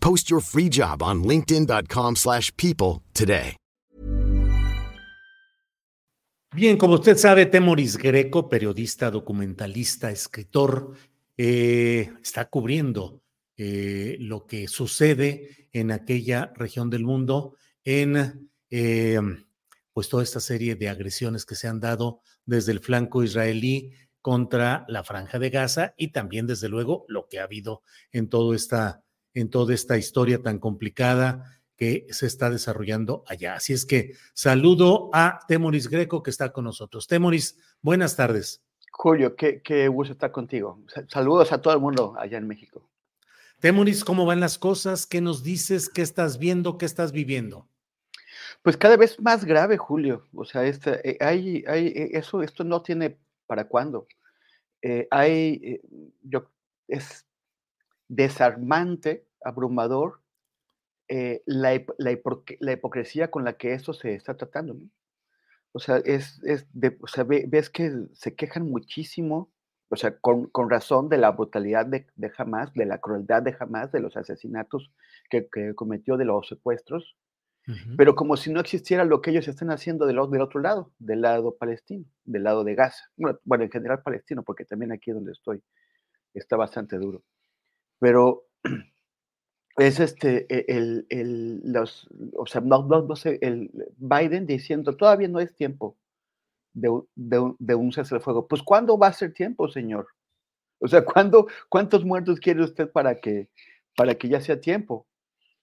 Post your free job on linkedin.com/people slash people today. Bien, como usted sabe, Temoris Greco, periodista, documentalista, escritor, eh, está cubriendo eh, lo que sucede en aquella región del mundo, en eh, pues toda esta serie de agresiones que se han dado desde el flanco israelí contra la franja de Gaza y también, desde luego, lo que ha habido en, todo esta, en toda esta historia tan complicada que se está desarrollando allá. Así es que saludo a Temoris Greco que está con nosotros. Temoris, buenas tardes. Julio, qué, qué gusto estar contigo. Sa- Saludos a todo el mundo allá en México. Temoris, ¿cómo van las cosas? ¿Qué nos dices? ¿Qué estás viendo? ¿Qué estás viviendo? Pues cada vez más grave, Julio. O sea, este, eh, hay, hay, eh, eso, esto no tiene para cuándo. Eh, hay, yo, es desarmante, abrumador, eh, la, la la hipocresía con la que esto se está tratando. ¿no? O sea, es, es de- o sea, ves que se quejan muchísimo, o sea, con, con razón de la brutalidad de, de Hamas, de la crueldad de Hamas, de los asesinatos que, que cometió, de los secuestros, pero como si no existiera lo que ellos están haciendo del, del otro lado, del lado palestino, del lado de Gaza. Bueno, bueno, en general palestino, porque también aquí donde estoy está bastante duro. Pero es este, e- el, el- los, o sea, no, no- no sé, el Biden diciendo, todavía no es tiempo de, de, de un fuego. Pues, ¿cuándo va a ser tiempo, señor? O sea, ¿cuándo, ¿cuántos muertos quiere usted para que, para que ya sea tiempo?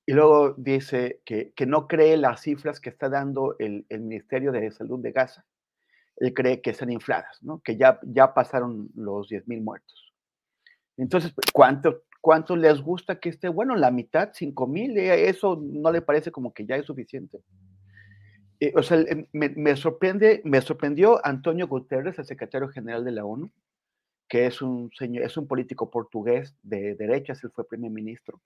Y luego dice que, que no cree las cifras que está dando el, el Ministerio de Salud de Gaza. Él cree que están infladas, ¿no? que ya, ya pasaron los 10.000 muertos. Entonces, ¿cuánto, ¿cuánto les gusta que esté? Bueno, la mitad, 5.000, eh, eso no le parece como que ya es suficiente. Eh, o sea, el- me, me sorprende, me sorprendió Antonio Guterres, el secretario general de la ONU, que es un señor, es un político portugués de derechas, él fue primer ministro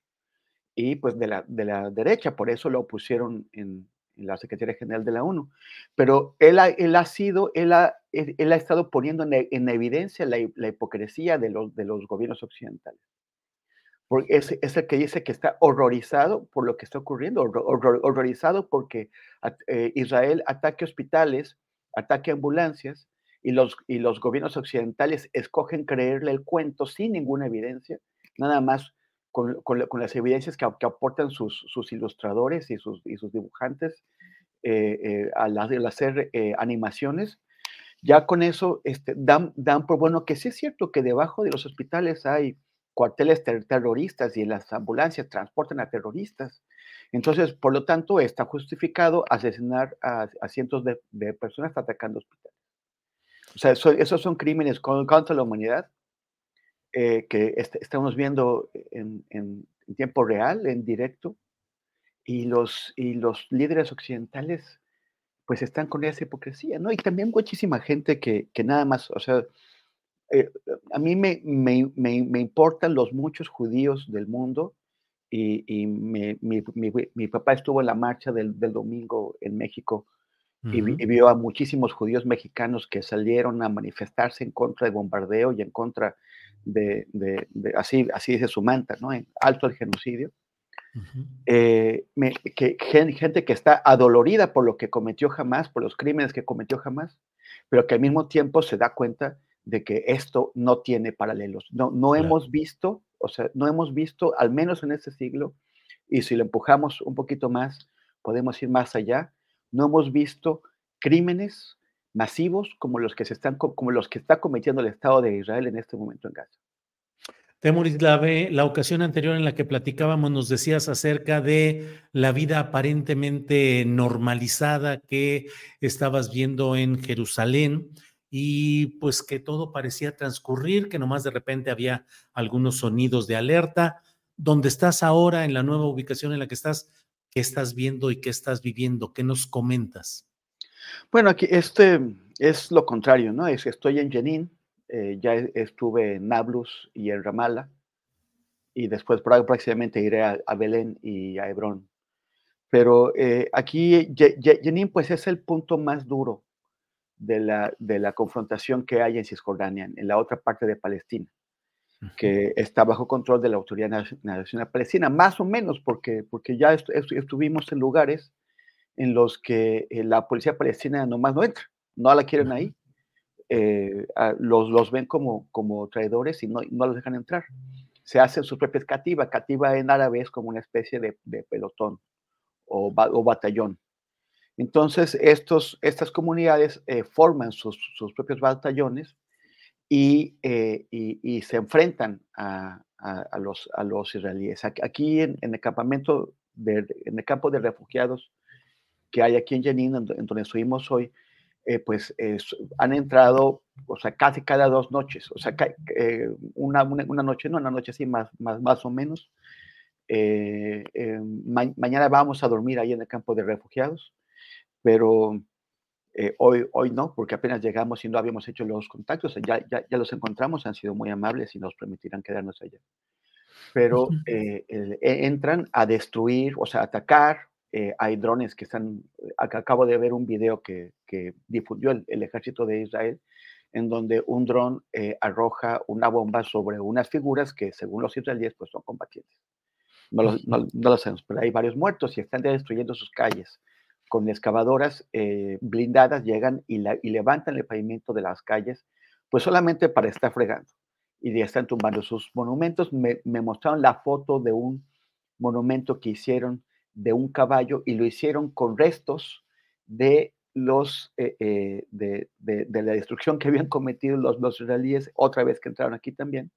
y pues de la, de la derecha, por eso lo pusieron en, en la Secretaría General de la ONU. Pero él ha, él ha sido, él ha, él, ha estado poniendo en, en evidencia la, la hipocresía de los, de los gobiernos occidentales. Porque es, es el que dice que está horrorizado por lo que está ocurriendo, horror- horror- horrorizado porque eh, Israel ataque hospitales, ataque ambulancias, y los, y los gobiernos occidentales escogen creerle el cuento sin ninguna evidencia, nada más con, las evidencias que, aportan sus, ilustradores y sus, dibujantes al, hacer animaciones, ya con eso este, dan, dan por bueno que sí es cierto que debajo de los hospitales hay cuarteles terroristas y en las ambulancias transportan a terroristas. Entonces, por lo tanto, está justificado asesinar a, cientos de, personas atacando hospitales. O sea, esos son crímenes contra la humanidad eh, que estamos viendo en, tiempo real, en directo, y los, y los líderes occidentales pues están con esa hipocresía, ¿no? Y también muchísima gente que, que nada más, o sea, eh, a mí me, me, me, importan los muchos judíos del mundo y, y mi, mi, mi, papá estuvo en la marcha del, del domingo en México y, vio a muchísimos judíos mexicanos que salieron a manifestarse en contra del bombardeo y en contra de, de, así, así dice su manta, ¿no? En alto el genocidio. Eh, que, gente que está adolorida por lo que cometió jamás, por los crímenes que cometió jamás, pero que al mismo tiempo se da cuenta de que esto no tiene paralelos. No, no hemos visto, o sea, no hemos visto, al menos en este siglo, y si lo empujamos un poquito más, podemos ir más allá, no hemos visto crímenes masivos como los que se están como los que está cometiendo el Estado de Israel en este momento en Gaza. Temoris, la, la ocasión anterior en la que platicábamos nos decías acerca de la vida aparentemente normalizada que estabas viendo en Jerusalén y pues que todo parecía transcurrir, que nomás de repente había algunos sonidos de alerta. ¿Dónde estás ahora en la nueva ubicación en la que estás? ¿Qué estás viendo y qué estás viviendo? ¿Qué nos comentas? Bueno, aquí este es lo contrario, ¿no? Es, estoy en Jenin, eh, ya estuve en Nablus y en Ramallah, y después próximamente iré a, Belén y a Hebrón. Pero eh, aquí Jenin pues es el punto más duro de la, de la confrontación que hay en Cisjordania, en la otra parte de Palestina, que está bajo control de la Autoridad Nacional Palestina, más o menos porque, porque ya estuvimos en lugares en los que eh, la policía palestina nomás no entra, no la quieren ahí. Eh, los, los ven como, como traidores y no, no los dejan entrar. Se hacen sus propias cativa. Cativa en árabe es como una especie de, de pelotón o, o, batallón. Entonces, estos, estas comunidades eh, forman sus, sus, propios batallones y, y, y se enfrentan a, a, los, a los israelíes. Aquí en, el campamento, de, en el campo de refugiados que hay aquí en Jenin, en, donde estuvimos hoy, eh, pues han entrado, o sea, casi cada dos noches, o sea, eh, una, una, noche, no, una noche así más, más, más o menos. Eh, mañana vamos a dormir ahí en el campo de refugiados, pero hoy, hoy no, porque apenas llegamos y no habíamos hecho los contactos, ya, ya, ya los encontramos, han sido muy amables y nos permitirán quedarnos allá. Pero e, entran a destruir, o sea, atacar, eh, hay drones que están, acabo de ver un video que, que difundió el, ejército de Israel, en donde un dron eh, arroja una bomba sobre unas figuras que según los israelíes pues son combatientes. No lo, no, lo sabemos, pero hay varios muertos y están destruyendo sus calles. Con excavadoras eh, blindadas llegan y, levantan el pavimento de las calles, pues solamente para estar fregando. Y ya están tumbando sus monumentos. Me, mostraron la foto de un monumento que hicieron de un caballo y lo hicieron con restos de los eh, eh, de, la destrucción que habían cometido los, los israelíes otra vez que entraron aquí también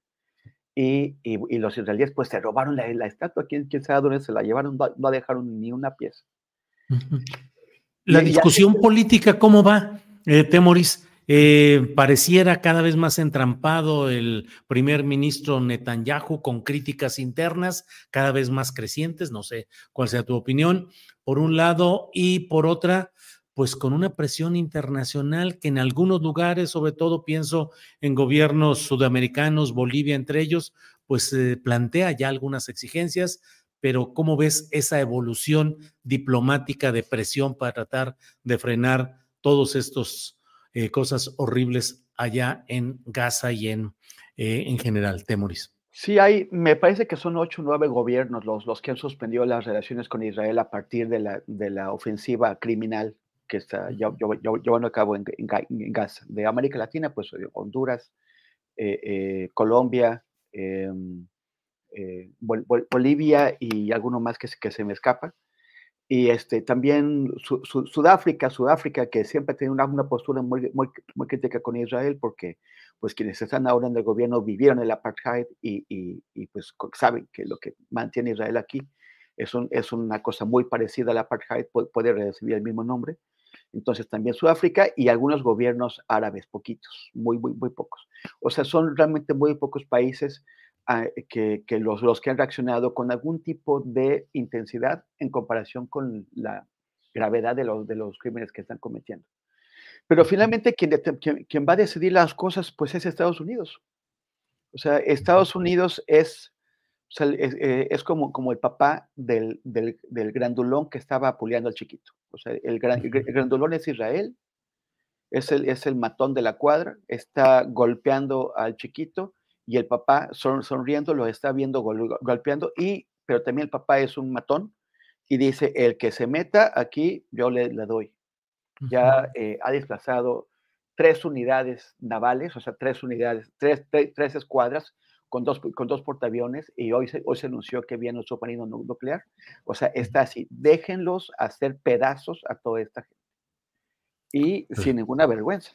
y, los israelíes pues se robaron la, estatua quién, quién sabe dónde se la llevaron no, dejaron ni una pieza la discusión política cómo va eh, Temoris eh, pareciera cada vez más entrampado el primer ministro Netanyahu con críticas internas cada vez más crecientes, no sé cuál sea tu opinión, por un lado, y por otra, pues con una presión internacional que en algunos lugares, sobre todo pienso en gobiernos sudamericanos, Bolivia entre ellos, pues eh, plantea ya algunas exigencias, pero ¿cómo ves esa evolución diplomática de presión para tratar de frenar todos estos eh, cosas horribles allá en Gaza y en, eh, en general, Temoris. Sí, hay, me parece que son ocho o nueve gobiernos los, los que han suspendido las relaciones con Israel a partir de la, de la ofensiva criminal que está llevando a cabo en, Gaza. De América Latina, pues Honduras, eh, Colombia, em, Bolivia y alguno más que, se me escapa. Y este, también Sudáfrica, Sudáfrica, que siempre tiene una, postura muy, muy, muy, crítica con Israel, porque pues quienes están ahora en el gobierno vivieron el apartheid y, y, pues saben que lo que mantiene Israel aquí es, un, es una cosa muy parecida al apartheid, puede recibir el mismo nombre. Entonces también Sudáfrica y algunos gobiernos árabes, poquitos, muy, muy, muy pocos. O sea, son realmente muy pocos países Ah, que, los, los, que han reaccionado con algún tipo de intensidad en comparación con la gravedad de los, de los crímenes que están cometiendo. Pero finalmente quien, quien, va a decidir las cosas pues es Estados Unidos. O sea, Estados Unidos es, es, eh, es, como, como el papá del, del, del, grandulón que estaba apuleando al chiquito. O sea, el, gran, el grandulón es Israel, es el, es el matón de la cuadra, está golpeando al chiquito y el papá sonriendo lo está viendo golpeando, y, pero también el papá es un matón y dice, el que se meta aquí, yo le, le doy. Ya eh, ha desplazado tres unidades navales, o sea, tres unidades, tres, tres, escuadras con dos, con dos portaaviones y hoy se, hoy se anunció que viene el submarino nuclear. O sea, está así, déjenlos hacer pedazos a toda esta gente. Y sin ninguna vergüenza.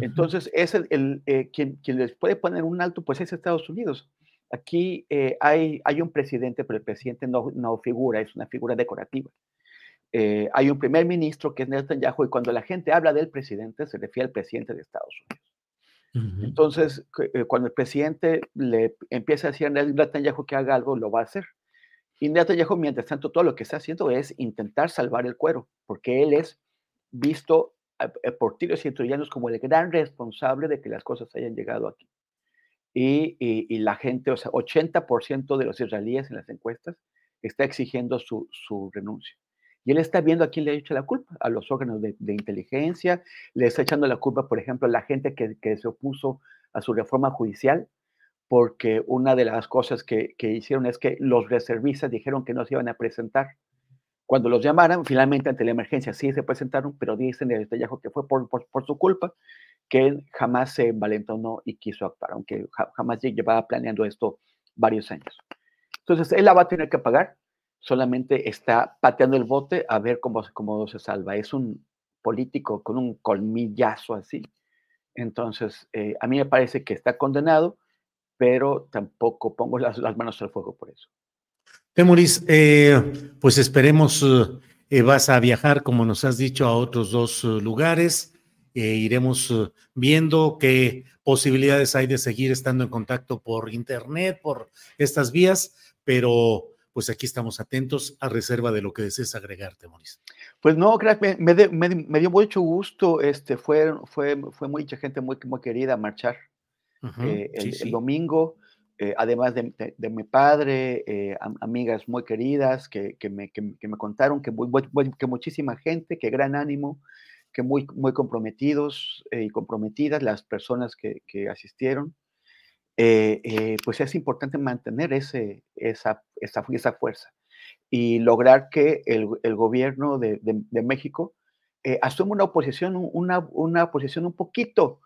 Entonces, es el, eh, quien, quien, les puede poner un alto, pues es Estados Unidos. Aquí eh, hay, hay un presidente, pero el presidente no, no figura, es una figura decorativa. Eh, hay un primer ministro que es Netanyahu y cuando la gente habla del presidente se refiere al presidente de Estados Unidos. Entonces, cuando el presidente le empieza a decir a Netanyahu que haga algo, lo va a hacer. Y Netanyahu, mientras tanto, todo lo que está haciendo es intentar salvar el cuero, porque él es visto eh, por tiros y troyanos como el gran responsable de que las cosas hayan llegado aquí. Y, y, la gente, o sea, 80% de los israelíes en las encuestas está exigiendo su, su, renuncia. Y él está viendo a quién le ha hecho la culpa, a los órganos de, de inteligencia, le está echando la culpa, por ejemplo, a la gente que, que, se opuso a su reforma judicial, porque una de las cosas que, que hicieron es que los reservistas dijeron que no se iban a presentar cuando los llamaran, finalmente ante la emergencia sí se presentaron, pero dicen el Netanyahu que fue por, su culpa, que él jamás se envalentonó y quiso actuar, aunque jamás llevaba planeando esto varios años. Entonces, él la va a tener que pagar, solamente está pateando el bote a ver cómo, cómo se salva. Es un político con un colmillazo así. Entonces, eh, a mí me parece que está condenado, pero tampoco pongo las manos al fuego por eso. Temoris, eh, pues esperemos, eh, vas a viajar, como nos has dicho, a otros dos eh, lugares. iremos viendo qué posibilidades hay de seguir estando en contacto por internet, por estas vías, pero pues aquí estamos atentos a reserva de lo que desees agregar, Temoris. Pues no, me, me, me, dio mucho gusto, este, fue, fue, fue mucha gente muy, muy querida marchar el, domingo. Eh, además de, mi padre, eh, amigas muy queridas que, me, contaron que, que, muchísima gente, que gran ánimo, que muy, muy comprometidos eh, y comprometidas las personas que, asistieron. pues es importante mantener ese, esa, esa, fuerza y lograr que el, gobierno de, México asuma una oposición, una, una posición un poquito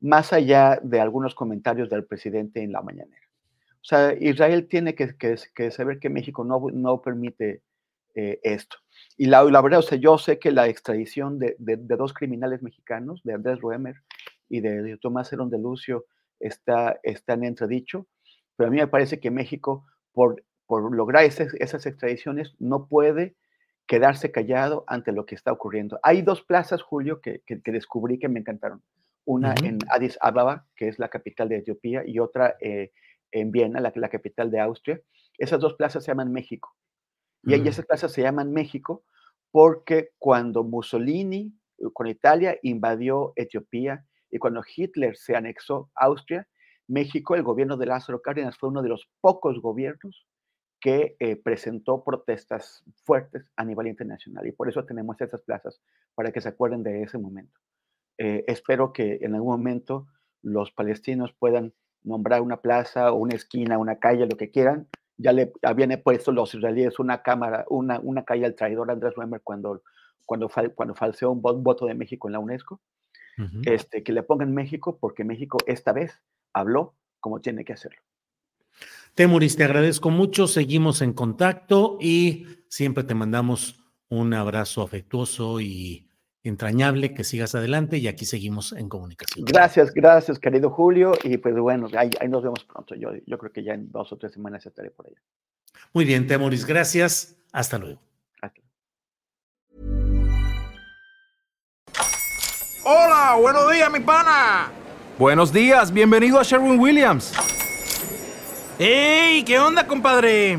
más allá de algunos comentarios del presidente en la mañanera. O sea, Israel tiene que, que, saber que México no, no permite eh, esto. Y la, la, verdad, o sea, yo sé que la extradición de, de, dos criminales mexicanos, de Andrés Roemer y de, Tomás Herón de Lucio, está, está en entredicho, pero a mí me parece que México, por, por lograr esas, esas extradiciones, no puede quedarse callado ante lo que está ocurriendo. Hay dos plazas, Julio, que, que, descubrí que me encantaron. Una en Addis Ababa, que es la capital de Etiopía, y otra eh, en Viena, la, la, capital de Austria. Esas dos plazas se llaman México. Y mm. esas plazas se llaman México porque cuando Mussolini eh, con Italia invadió Etiopía y cuando Hitler se anexó Austria, México, el gobierno de Lázaro Cárdenas fue uno de los pocos gobiernos que eh, presentó protestas fuertes a nivel internacional. Y por eso tenemos esas plazas, para que se acuerden de ese momento. Eh, espero que en algún momento los palestinos puedan nombrar una plaza o una esquina, una calle, lo que quieran. Ya le habían puesto los israelíes una cámara, una, una calle al traidor Andrés Wemmer cuando, cuando, cuando falseó un voto de México en la UNESCO. este, que le pongan México porque México esta vez habló como tiene que hacerlo. Temoris, te agradezco mucho, seguimos en contacto y siempre te mandamos un abrazo afectuoso y entrañable, que sigas adelante y aquí seguimos en comunicación. Gracias, gracias, querido Julio, y pues bueno, ahí, nos vemos pronto. Yo, yo creo que ya en dos o tres semanas estaré por allá. Muy bien, Temoris, gracias. Hasta luego. Hola, buenos días, mi pana. Buenos días, bienvenido a Sherwin Williams. ¡Ey! ¿Qué onda, compadre?